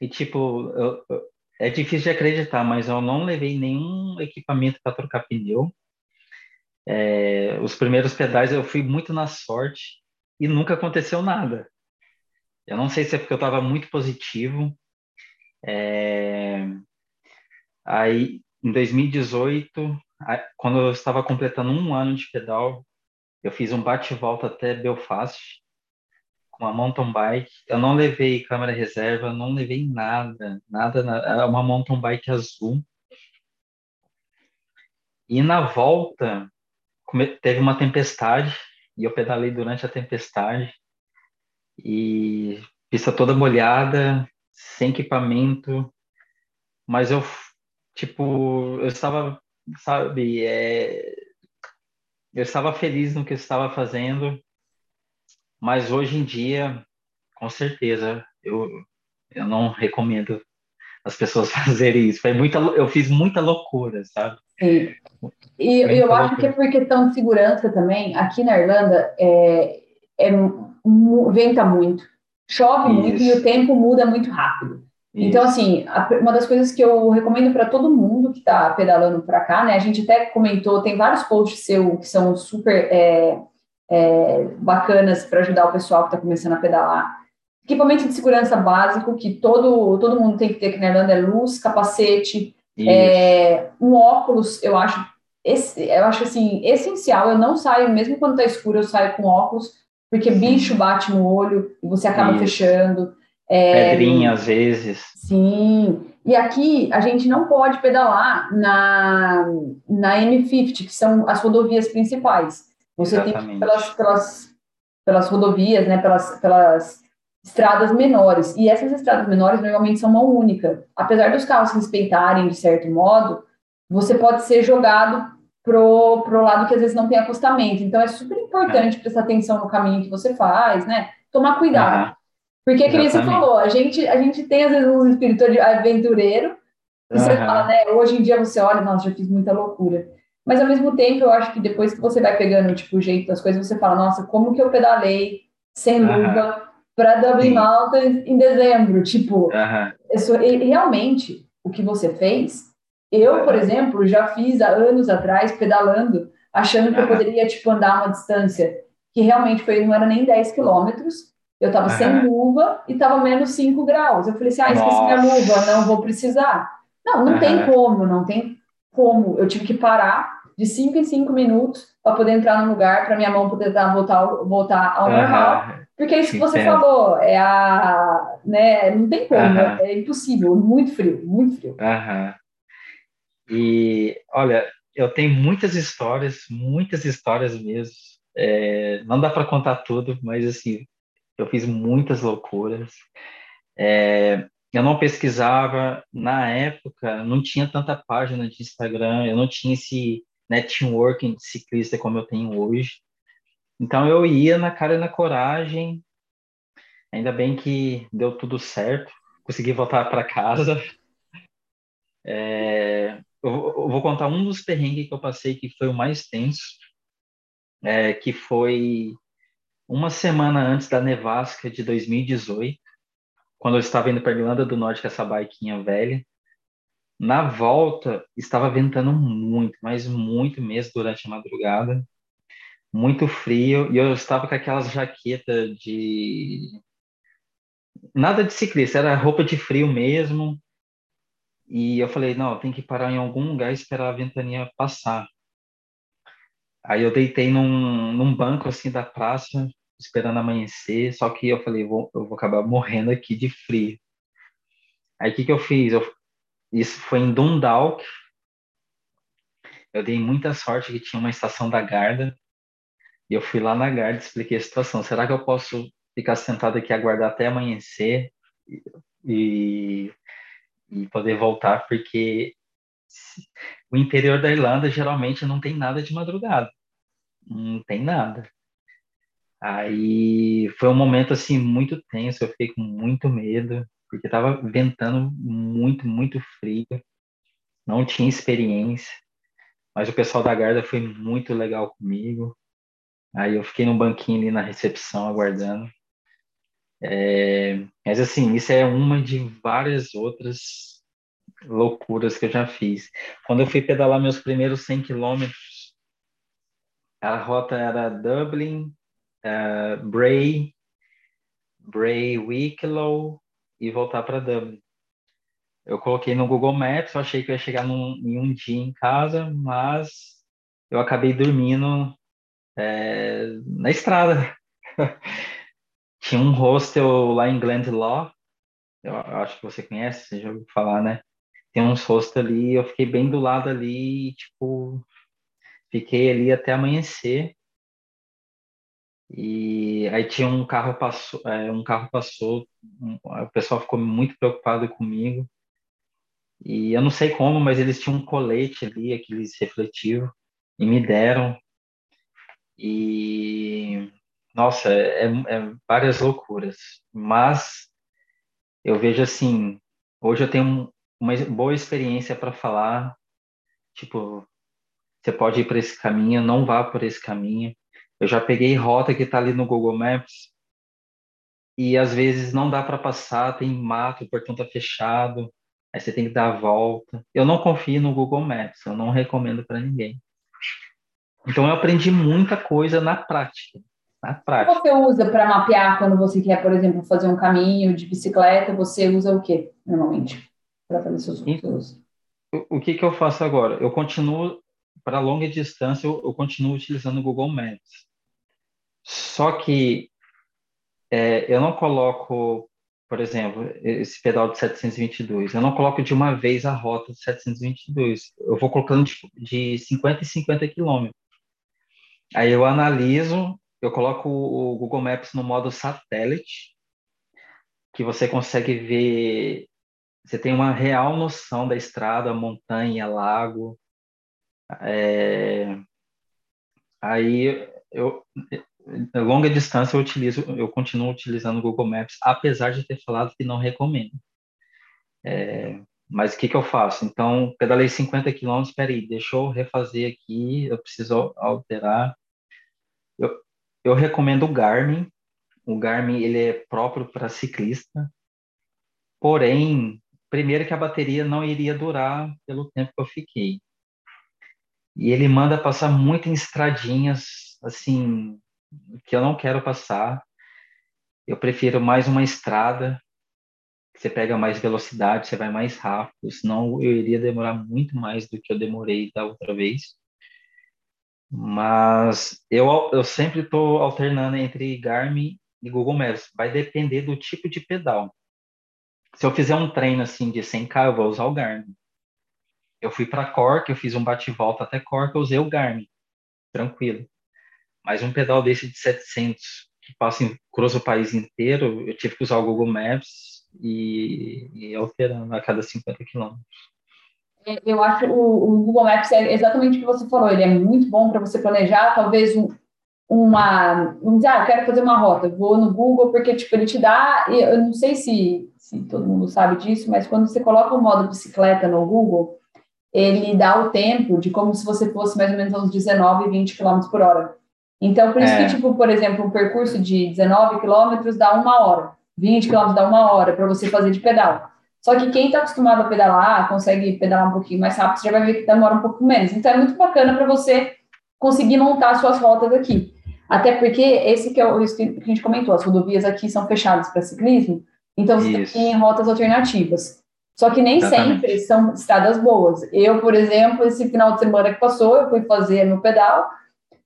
e tipo, eu, eu, é difícil de acreditar, mas eu não levei nenhum equipamento para trocar pneu. É, os primeiros pedais eu fui muito na sorte e nunca aconteceu nada. Eu não sei se é porque eu estava muito positivo. É, aí, em 2018, quando eu estava completando um ano de pedal, eu fiz um bate-volta até Belfast com uma mountain bike. Eu não levei câmera reserva, não levei nada, nada. Era uma mountain bike azul. E na volta teve uma tempestade e eu pedalei durante a tempestade e pista toda molhada, sem equipamento, mas eu tipo eu estava sabe é, eu estava feliz no que eu estava fazendo, mas hoje em dia, com certeza, eu, eu não recomendo as pessoas fazerem isso. Foi muita, eu fiz muita loucura, sabe? Sim. E eu, acho que é por questão de segurança também. Aqui na Irlanda é, é venta muito, chove isso. muito e o tempo muda muito rápido. Isso. Então, assim, uma das coisas que eu recomendo para todo mundo que está pedalando para cá, né? A gente até comentou, tem vários posts seu que são super é, é, bacanas para ajudar o pessoal que está começando a pedalar. Equipamento de segurança básico que todo, todo mundo tem que ter aqui na Irlanda é luz, capacete, é, um óculos, eu acho, esse, eu acho assim, essencial. Eu não saio, mesmo quando está escuro, eu saio com óculos, porque bicho bate no olho e você acaba Isso. fechando. É, Pedrinha às vezes. Sim. E aqui a gente não pode pedalar na, na M50, que são as rodovias principais. Você Exatamente. tem que ir pelas, pelas, pelas rodovias, né, pelas, pelas estradas menores. E essas estradas menores normalmente são mão única. Apesar dos carros respeitarem de certo modo, você pode ser jogado pro, pro lado que às vezes não tem acostamento. Então é super importante prestar atenção no caminho que você faz, né? Tomar cuidado. Porque, que você falou, a gente, a gente tem às vezes um espírito de aventureiro, e você fala, né? Hoje em dia você olha, nossa, já fiz muita loucura. Mas ao mesmo tempo, eu acho que depois que você vai pegando tipo, o jeito das coisas, você fala, nossa, como que eu pedalei sem luva para Dublin Sim. Mountain em dezembro? Tipo, sou, e, realmente, o que você fez, eu, por exemplo, já fiz há anos atrás, pedalando, achando que eu poderia, tipo, andar uma distância que realmente foi, não era nem 10 quilômetros, eu estava sem luva e estava menos 5 graus. Eu falei assim, ah, esqueci Nossa. minha luva, não vou precisar. Não, não tem como, não tem como. Eu tive que parar de 5 em 5 minutos para poder entrar no lugar, para minha mão poder dar, voltar, voltar ao normal. Porque é isso que você Entendo. falou, é a, né, não tem como, é, é impossível, muito frio, muito frio. E, olha, eu tenho muitas histórias, muitas histórias mesmo. É, não dá para contar tudo, mas assim, eu fiz muitas loucuras. É, eu não pesquisava, na época, não tinha tanta página de Instagram, eu não tinha esse networking de ciclista como eu tenho hoje. Então eu ia na cara e na coragem. Ainda bem que deu tudo certo, consegui voltar para casa. É, eu, vou contar um dos perrengues que eu passei que foi o mais tenso, é, que foi uma semana antes da nevasca de 2018, quando eu estava indo para Irlanda do Norte com essa biquinha velha. Na volta, estava ventando muito, mas muito mesmo durante a madrugada. Muito frio, e eu estava com aquelas jaquetas de. Nada de ciclista, era roupa de frio mesmo. E eu falei: não, tem que parar em algum lugar e esperar a ventania passar. Aí eu deitei num, num banco assim da praça, esperando amanhecer, só que eu falei, vou, eu vou acabar morrendo aqui de frio. Aí o que, que eu fiz? Eu, isso foi em Dundalk. Eu dei muita sorte que tinha uma estação da Garda. E eu fui lá na Garda e expliquei a situação. Será que eu posso ficar sentado aqui aguardar até amanhecer e, e poder voltar? Porque o interior da Irlanda geralmente não tem nada de madrugada. Não tem nada. Aí foi um momento assim muito tenso, eu fiquei com muito medo, porque estava ventando muito, muito frio. Não tinha experiência, mas o pessoal da guarda foi muito legal comigo. Aí eu fiquei no banquinho ali na recepção aguardando. É, mas assim, isso é uma de várias outras loucuras que eu já fiz. Quando eu fui pedalar meus primeiros 100 quilômetros, a rota era Dublin, uh, Bray, Bray, Wicklow e voltar para Dublin. Eu coloquei no Google Maps, eu achei que eu ia chegar num, em um dia em casa, mas eu acabei dormindo é, na estrada. Tinha um hostel lá em Glendalough, eu acho que você conhece, você já ouviu falar, né? tem uns rostos ali, eu fiquei bem do lado ali, tipo, fiquei ali até amanhecer. E aí tinha um carro passou, é, um carro passou, um, o pessoal ficou muito preocupado comigo. E eu não sei como, mas eles tinham um colete ali, aqueles refletivos, e me deram. E nossa, é, é várias loucuras. Mas eu vejo assim, Hoje eu tenho uma boa experiência para falar, tipo, você pode ir por esse caminho, não vá por esse caminho. Eu já peguei rota que está ali no Google Maps e às vezes não dá para passar, tem mato, o portão está fechado, aí você tem que dar a volta. Eu não confio no Google Maps, eu não recomendo para ninguém. Então eu aprendi muita coisa na prática. Na prática. O que você usa para mapear quando você quer, por exemplo, fazer um caminho de bicicleta? Você usa o que normalmente para fazer seus, seus... O, que que eu faço agora? Eu continuo para longa distância, eu, eu continuo utilizando o Google Maps. Só que é, eu não coloco, por exemplo, esse pedal de 722, eu não coloco de uma vez a rota de 722. Eu vou colocando de, de 50 e 50 quilômetros. Aí eu analiso, eu coloco o Google Maps no modo satélite, que você consegue ver, você tem uma real noção da estrada, montanha, lago, é, aí eu longa distância eu utilizo, eu continuo utilizando o Google Maps, apesar de ter falado que não recomendo. É, mas o que, que eu faço? Então, pedalei 50 quilômetros, espera aí, deixa eu refazer aqui, eu preciso alterar. Eu, eu recomendo o Garmin. O Garmin ele é próprio para ciclista, porém, primeiro que a bateria não iria durar pelo tempo que eu fiquei. E ele manda passar muito em estradinhas, assim, que eu não quero passar. Eu prefiro mais uma estrada, você pega mais velocidade, você vai mais rápido, senão eu iria demorar muito mais do que eu demorei da outra vez. Mas eu, eu sempre estou alternando entre Garmin e Google Maps. Vai depender do tipo de pedal. Se eu fizer um treino assim de 100k, eu vou usar o Garmin. Eu fui para Cork, eu fiz um bate-volta até Cork, eu usei o Garmin, tranquilo. Mas um pedal desse de 700 que passa em, cruza o país inteiro, eu tive que usar o Google Maps e, e alterando a cada 50 quilômetros. É, eu acho o, o Google Maps é exatamente o que você falou, ele é muito bom para você planejar, talvez um, uma, vamos dizer, ah, eu quero fazer uma rota, vou no Google porque tipo ele te dá, eu não sei se, se todo mundo sabe disso, mas quando você coloca o modo bicicleta no Google, ele dá o tempo de como se você fosse mais ou menos uns 19, 20 km por hora. Então, por isso é. que, tipo, por exemplo, um percurso de 19 km dá uma hora, 20 km dá uma hora para você fazer de pedal. Só que quem está acostumado a pedalar, consegue pedalar um pouquinho mais rápido, você já vai ver que demora um pouco menos. Então, é muito bacana para você conseguir montar suas rotas aqui. Até porque esse que é o que a gente comentou, as rodovias aqui são fechadas para ciclismo, então você tem rotas alternativas. Só que nem Exatamente. sempre são estradas boas. Eu, por exemplo, esse final de semana que passou, eu fui fazer meu pedal,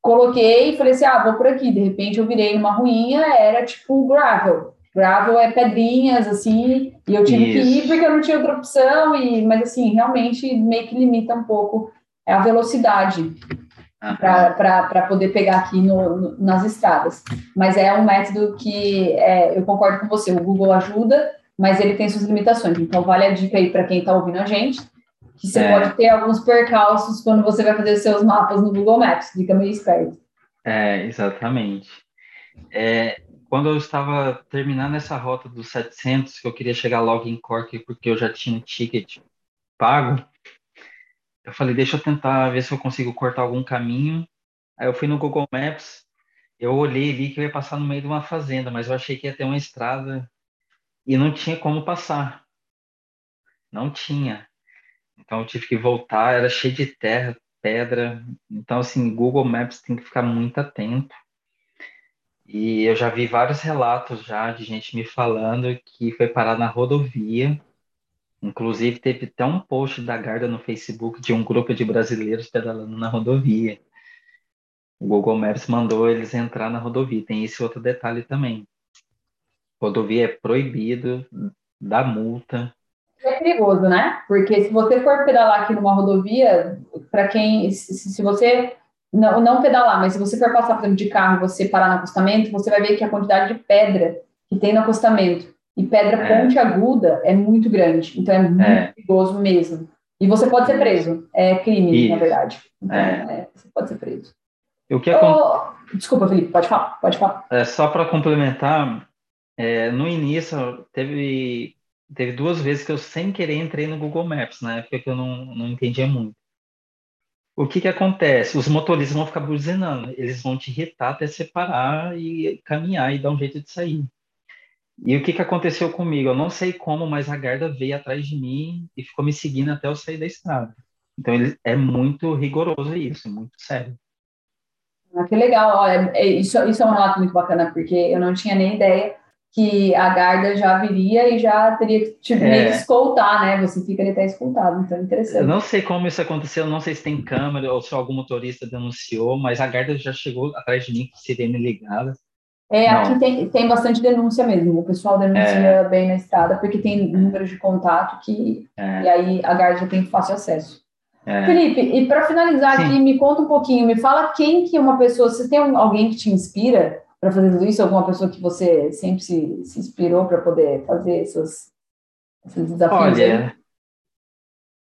coloquei e falei assim: ah, vou por aqui. De repente eu virei numa ruinha, era tipo gravel. Gravel é pedrinhas, assim, e eu tive Isso. que ir porque eu não tinha outra opção, e, mas assim, realmente meio que limita um pouco a velocidade uhum. para poder pegar aqui no, no, nas estradas. Mas é um método que é, eu concordo com você, o Google ajuda, mas ele tem suas limitações. Então, vale a dica aí para quem está ouvindo a gente, que você é. pode ter alguns percalços quando você vai fazer seus mapas no Google Maps, fica meio esperto. É, exatamente. É, quando eu estava terminando essa rota dos 700, que eu queria chegar logo em Cork, porque eu já tinha um ticket pago, eu falei, deixa eu tentar ver se eu consigo cortar algum caminho. Aí eu fui no Google Maps, eu olhei ali que eu ia passar no meio de uma fazenda, mas eu achei que ia ter uma estrada e não tinha como passar. Não tinha. Então eu tive que voltar, era cheio de terra, pedra. Então, assim, Google Maps tem que ficar muito atento. E eu já vi vários relatos já de gente me falando que foi parar na rodovia. Inclusive, teve até um post da Garda no Facebook de um grupo de brasileiros pedalando na rodovia. O Google Maps mandou eles entrar na rodovia. Tem esse outro detalhe também rodovia é proibido, dá multa. É perigoso, né? Porque se você for pedalar aqui numa rodovia, para quem, se, se, você não, não pedalar, mas se você for passar, por exemplo, de carro e você parar no acostamento, você vai ver que a quantidade de pedra que tem no acostamento e pedra é. ponte aguda é muito grande. Então é muito é. perigoso mesmo. E você pode ser preso. É crime, Isso. na verdade. Então, é. é. você pode ser preso. O que oh, Desculpa, Felipe, pode falar, pode falar. É, só para complementar, é, no início, teve teve duas vezes que eu sem querer entrei no Google Maps, na época que eu não, não entendia muito. O que que acontece? Os motoristas vão ficar buzinando, eles vão te irritar até separar e caminhar e dar um jeito de sair. E o que que aconteceu comigo? Eu não sei como, mas a guarda veio atrás de mim e ficou me seguindo até eu sair da estrada. Então ele é muito rigoroso isso, muito sério. Ah, que legal, Olha, é, isso, isso é um relato muito bacana, porque eu não tinha nem ideia que a guarda já viria e já teria que te é. escoltar, né? Você fica ali até escoltado, então é interessante. Eu não sei como isso aconteceu, não sei se tem câmera ou se algum motorista denunciou, mas a guarda já chegou atrás de mim com sirene ligada. É, não. aqui tem, tem bastante denúncia mesmo, o pessoal denuncia é. bem na estrada, porque tem números de contato que, é. e aí a guarda já tem fácil acesso. É. Felipe, e para finalizar Sim. aqui, me conta um pouquinho, me fala quem que uma pessoa, você tem alguém que te inspira para fazer tudo isso? Alguma pessoa que você sempre se, se inspirou para poder fazer esses, esses desafios? Olha, aí?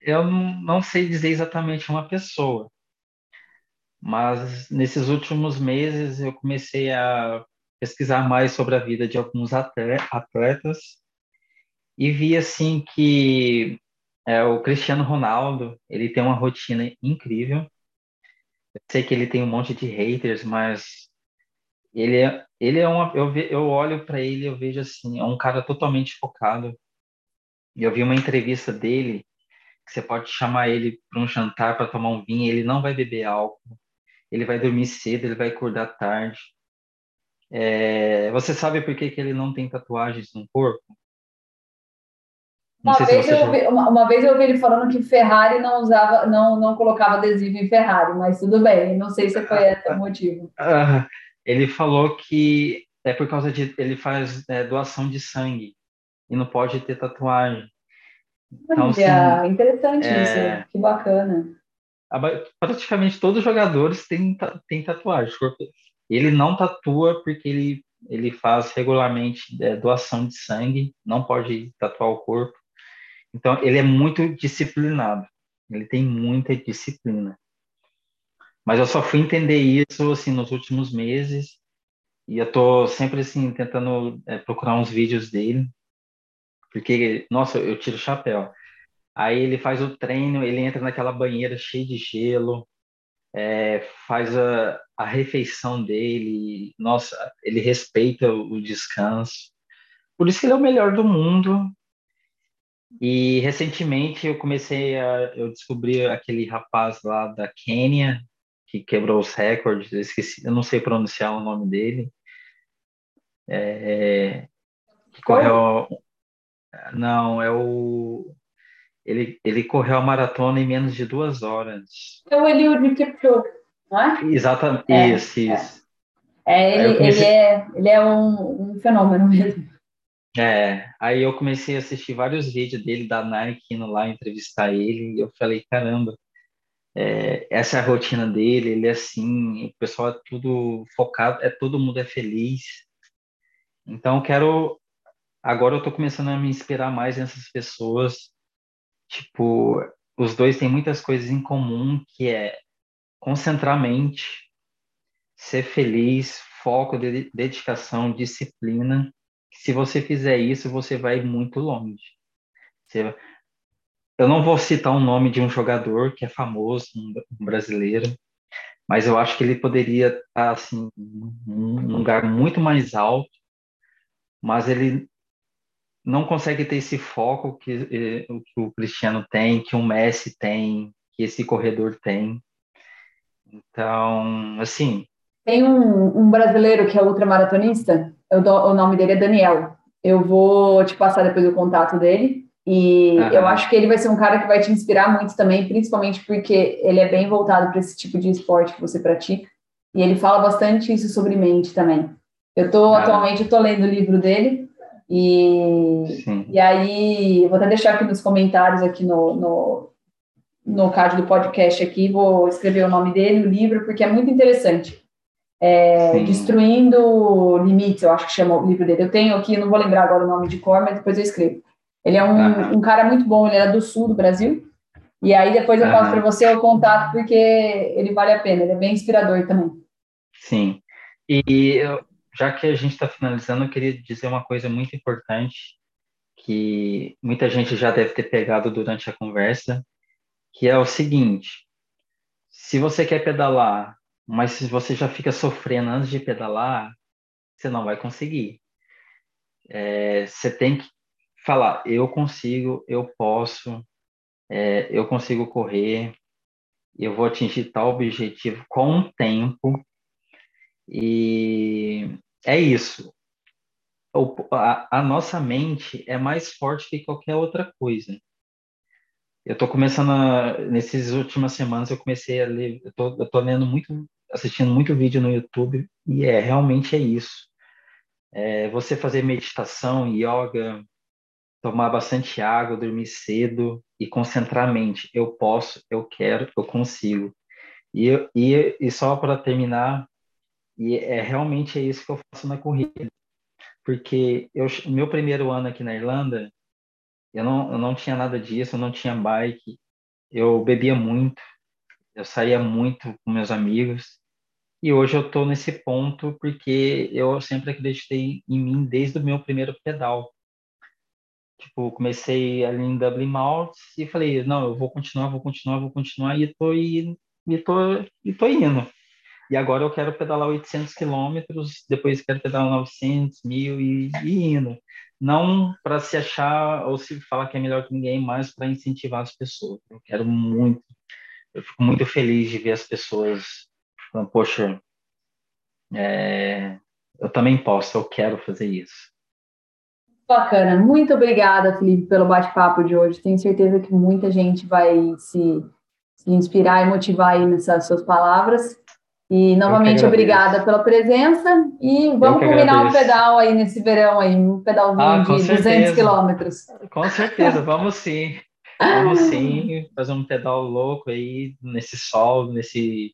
eu não, não sei dizer exatamente uma pessoa, mas nesses últimos meses eu comecei a pesquisar mais sobre a vida de alguns atletas e vi assim que é, o Cristiano Ronaldo, ele tem uma rotina incrível. Eu sei que ele tem um monte de haters, mas ele é, ele é uma. Eu, ve, eu olho para ele eu vejo assim, é um cara totalmente focado. E eu vi uma entrevista dele, que você pode chamar ele para um jantar, para tomar um vinho, ele não vai beber álcool, ele vai dormir cedo, ele vai acordar tarde. É, você sabe por que, que ele não tem tatuagens no corpo? Uma vez, eu vi, uma, uma, vez eu ouvi ele falando que Ferrari não usava, não, não colocava adesivo em Ferrari, mas tudo bem, não sei se foi esse o motivo. Uh, ele falou que é por causa de ele faz é, doação de sangue e não pode ter tatuagem. Então, assim, interessante é, isso, que bacana. Praticamente todos os jogadores têm, têm tatuagem. Ele não tatua porque ele, ele faz regularmente é, doação de sangue, não pode tatuar o corpo. Então, ele é muito disciplinado. Ele tem muita disciplina. Mas eu só fui entender isso, assim, nos últimos meses. E eu tô sempre, assim, tentando é, procurar uns vídeos dele. Porque, nossa, eu tiro o chapéu. Aí ele faz o treino, ele entra naquela banheira cheia de gelo, é, faz a, a refeição dele. Nossa, ele respeita o, o descanso. Por isso que ele é o melhor do mundo e recentemente eu comecei a. Eu descobri aquele rapaz lá da Quênia, que quebrou os recordes, eu esqueci, eu não sei pronunciar o nome dele. É, que correu. Não, é o. Ele, ele correu a maratona em menos de duas horas. É o Eliud Kipchoge, não é? Exatamente, é, isso, é. isso. É, ele, comecei... ele, é, ele é um, um fenômeno mesmo. É, aí eu comecei a assistir vários vídeos dele da Nike indo lá entrevistar ele e eu falei, caramba, é, essa é a rotina dele, ele é assim, o pessoal é tudo focado, é todo mundo é feliz. Então quero, agora eu tô começando a me inspirar mais nessas pessoas, tipo, os dois têm muitas coisas em comum, que é concentrar mente, ser feliz, foco, dedicação, disciplina se você fizer isso, você vai muito longe. Você... Eu não vou citar o nome de um jogador que é famoso, um brasileiro, mas eu acho que ele poderia estar assim, num lugar muito mais alto, mas ele não consegue ter esse foco que, eh, que o Cristiano tem, que o Messi tem, que esse corredor tem. Então, assim. Tem um, um brasileiro que é ultramaratonista, eu dou, o nome dele é Daniel. Eu vou te passar depois o contato dele. E uhum. eu acho que ele vai ser um cara que vai te inspirar muito também, principalmente porque ele é bem voltado para esse tipo de esporte que você pratica. E ele fala bastante isso sobre mente também. Eu tô, atualmente, eu tô lendo o livro dele. E, e aí, vou até deixar aqui nos comentários, aqui no, no, no card do podcast aqui, vou escrever o nome dele, o livro, porque é muito interessante é, Destruindo Limites, eu acho que chama o livro dele. Eu tenho aqui, não vou lembrar agora o nome de cor, mas depois eu escrevo. Ele é um, um cara muito bom, ele é do sul do Brasil. E aí depois eu passo para você o contato, porque ele vale a pena, ele é bem inspirador também. Sim. E já que a gente está finalizando, eu queria dizer uma coisa muito importante, que muita gente já deve ter pegado durante a conversa, que é o seguinte: se você quer pedalar, mas se você já fica sofrendo antes de pedalar, você não vai conseguir. É, você tem que falar: eu consigo, eu posso, é, eu consigo correr, eu vou atingir tal objetivo com o tempo. E é isso. O, a, a, nossa mente é mais forte que qualquer outra coisa. Eu estou começando, a, nessas últimas semanas, eu comecei a ler, eu tô, eu tô lendo muito, assistindo muito vídeo no YouTube, e é, realmente é isso. É, você fazer meditação, yoga, tomar bastante água, dormir cedo e concentrar a mente. Eu posso, eu quero, eu consigo. E, e, e só para terminar, e é realmente é isso que eu faço na corrida. Porque eu, meu primeiro ano aqui na Irlanda, eu não, eu não tinha nada disso, eu não tinha bike, eu bebia muito, eu saía muito com meus amigos. E hoje eu estou nesse ponto porque eu sempre acreditei em mim desde o meu primeiro pedal. Tipo, comecei ali em Dublin Malts e falei, não, eu vou continuar, vou continuar, vou continuar e tô indo, e tô, e tô indo. E agora eu quero pedalar 800 quilômetros, depois quero pedalar 900, 1000 e, e indo. Não para se achar ou se falar que é melhor que ninguém, mas para incentivar as pessoas. Eu quero muito, eu fico muito feliz de ver as pessoas falando, poxa, é, eu também posso, eu quero fazer isso. Bacana. Muito obrigada, Felipe, pelo bate-papo de hoje. Tenho certeza que muita gente vai se, se inspirar e motivar aí nessas suas palavras. E novamente obrigada pela presença e vamos combinar um pedal aí nesse verão aí, um pedalzinho ah, de certeza. 200 quilômetros. Com certeza, vamos sim. Vamos sim fazer um pedal louco aí nesse sol, nesse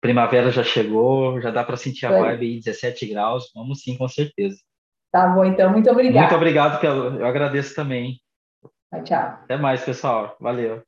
primavera já chegou, já dá para sentir a vibe aí 17 graus. Vamos sim, com certeza. Tá bom, então, muito obrigado. Muito obrigado pelo. Eu agradeço também. Tchau, tchau. Até mais, pessoal. Valeu.